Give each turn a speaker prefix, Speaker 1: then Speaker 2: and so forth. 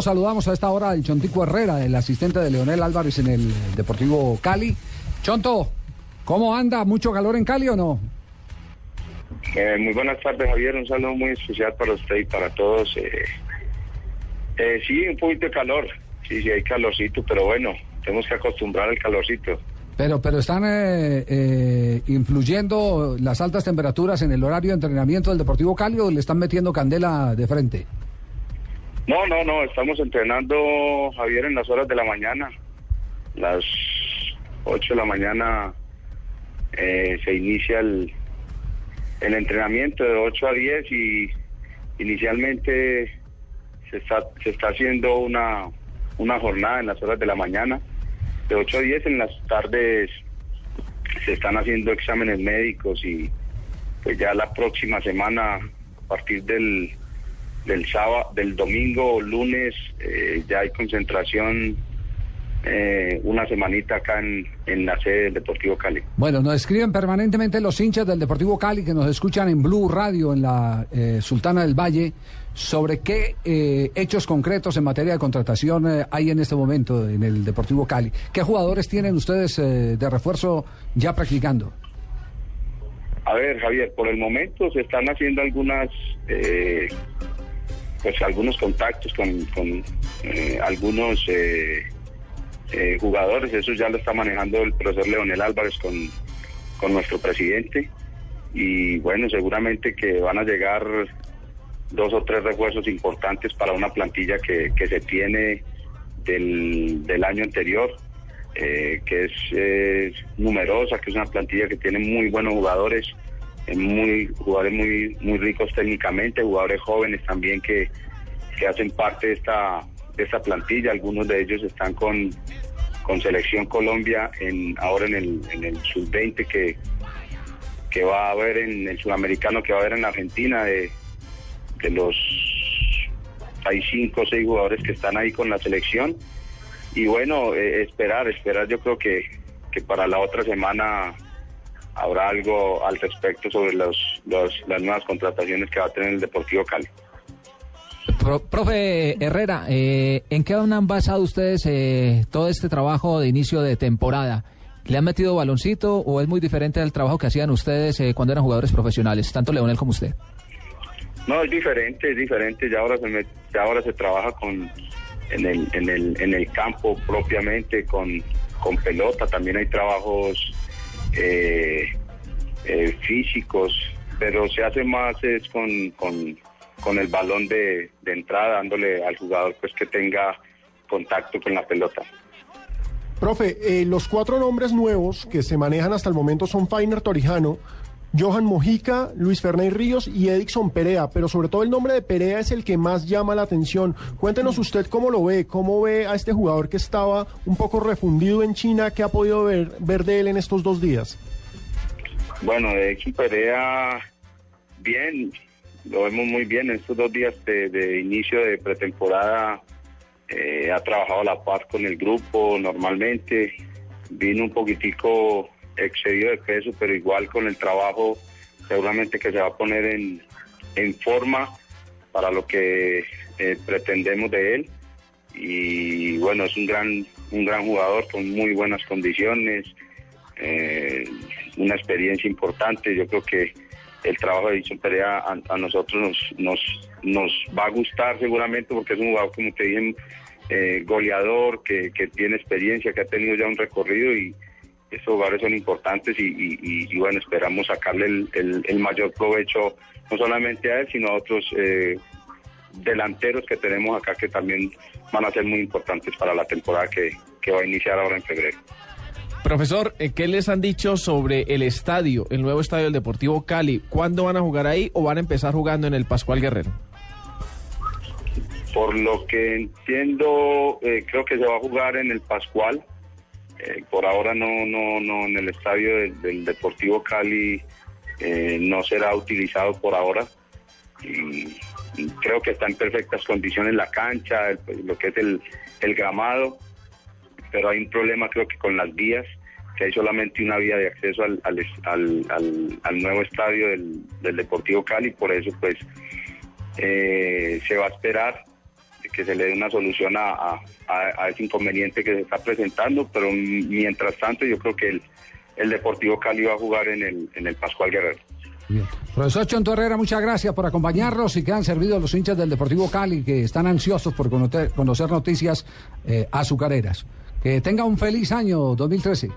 Speaker 1: Saludamos a esta hora al Chontico Herrera, el asistente de Leonel Álvarez en el Deportivo Cali. Chonto, ¿cómo anda? ¿Mucho calor en Cali o no?
Speaker 2: Eh, muy buenas tardes, Javier. Un saludo muy especial para usted y para todos. Eh, eh, sí, un poquito de calor. Sí, sí, hay calorcito, pero bueno, tenemos que acostumbrar al calorcito.
Speaker 1: Pero, pero están eh, eh, influyendo las altas temperaturas en el horario de entrenamiento del Deportivo Cali o le están metiendo candela de frente.
Speaker 2: No, no, no, estamos entrenando, Javier, en las horas de la mañana. Las 8 de la mañana eh, se inicia el, el entrenamiento de 8 a 10 y inicialmente se está, se está haciendo una, una jornada en las horas de la mañana. De 8 a 10 en las tardes se están haciendo exámenes médicos y pues ya la próxima semana, a partir del del sábado, del domingo o lunes eh, ya hay concentración eh, una semanita acá en, en, la sede del Deportivo Cali.
Speaker 1: Bueno, nos escriben permanentemente los hinchas del Deportivo Cali que nos escuchan en Blue Radio en la eh, Sultana del Valle sobre qué eh, hechos concretos en materia de contratación eh, hay en este momento en el Deportivo Cali. ¿Qué jugadores tienen ustedes de refuerzo ya practicando?
Speaker 2: A ver, Javier, por el momento se están haciendo algunas pues algunos contactos con, eh, algunos eh, eh, jugadores, eso ya lo está manejando el profesor Leonel Álvarez con, con nuestro presidente. Y bueno, seguramente que van a llegar dos o tres refuerzos importantes para una plantilla que, que se tiene del, del año anterior, que es numerosa, que es una plantilla que tiene muy buenos jugadores muy jugadores muy muy ricos técnicamente, jugadores jóvenes también que, que hacen parte de esta de esta plantilla, algunos de ellos están con, con Selección Colombia en ahora en el, en el sub-20 que, que va a haber en el sudamericano que va a haber en Argentina de, de los hay cinco o seis jugadores que están ahí con la selección. Y bueno, eh, esperar, esperar yo creo que, que para la otra semana habrá algo al respecto sobre los, las nuevas contrataciones que va a tener el Deportivo Cali.
Speaker 1: profe Herrera, eh, ¿en qué han basado ustedes eh, todo este trabajo de inicio de temporada? ¿Le han metido baloncito o es muy diferente al trabajo que hacían ustedes eh, cuando eran jugadores profesionales, tanto Leonel como usted?
Speaker 2: No, es diferente, es diferente. Ya ahora se, ya ahora se trabaja con en el, en el, en el campo propiamente, con, con pelota. También hay trabajos eh, eh, físicos, pero se hace más es con, con, con el balón de, entrada, dándole al jugador pues que tenga contacto con la pelota.
Speaker 3: Profe, eh, los cuatro nombres nuevos que se manejan hasta el momento son Fainer Torijano, Johan Mojica, Luis Fernández Ríos y Edixon Perea, pero sobre todo el nombre de Perea es el que más llama la atención. Cuéntenos usted cómo lo ve, cómo ve a este jugador que estaba un poco refundido en China, ¿qué ha podido ver, ver de él en estos dos días?
Speaker 2: Bueno, Edixon Perea, bien, lo vemos muy bien en estos dos días de, inicio de pretemporada. Eh, ha trabajado a la par con el grupo normalmente, vino un poquitico excedido de peso, pero igual con el trabajo seguramente que se va a poner en, en forma para lo que eh, pretendemos de él. Y bueno, es un gran, un gran jugador con muy buenas condiciones, eh, una experiencia importante. Yo creo que el trabajo de Dicho Perea a, nosotros nos, nos, nos va a gustar seguramente porque es un jugador, como te dije, eh, goleador, que, que tiene experiencia, que ha tenido ya un recorrido y, estos jugadores son importantes y, bueno, esperamos sacarle el, mayor provecho no solamente a él, sino a otros eh, delanteros que tenemos acá que también van a ser muy importantes para la temporada que, va a iniciar ahora en febrero.
Speaker 4: Profesor, eh, ¿qué les han dicho sobre el estadio, el nuevo estadio del Deportivo Cali? ¿Cuándo van a jugar ahí o van a empezar jugando en el Pascual Guerrero?
Speaker 2: Por lo que entiendo, eh, creo que se va a jugar en el Pascual. Eh, por ahora no, no, no, en el estadio del, Deportivo Cali eh, no será utilizado por ahora. Y, creo que está en perfectas condiciones la cancha, lo que es el, el gramado, pero hay un problema creo que con las vías, que hay solamente una vía de acceso al, al, al, nuevo estadio del, del, Deportivo Cali, por eso pues eh, se va a esperar que se le dé una solución a, a- a ese inconveniente que se está presentando, pero mientras tanto yo creo que el, Deportivo Cali va a jugar en el, en el Pascual Guerrero.
Speaker 1: Bien. Profesor Chonto Herrera, muchas gracias por acompañarnos y que han servido los hinchas del Deportivo Cali que están ansiosos por conocer, conocer noticias eh, azucareras. Que tenga un feliz año 2013.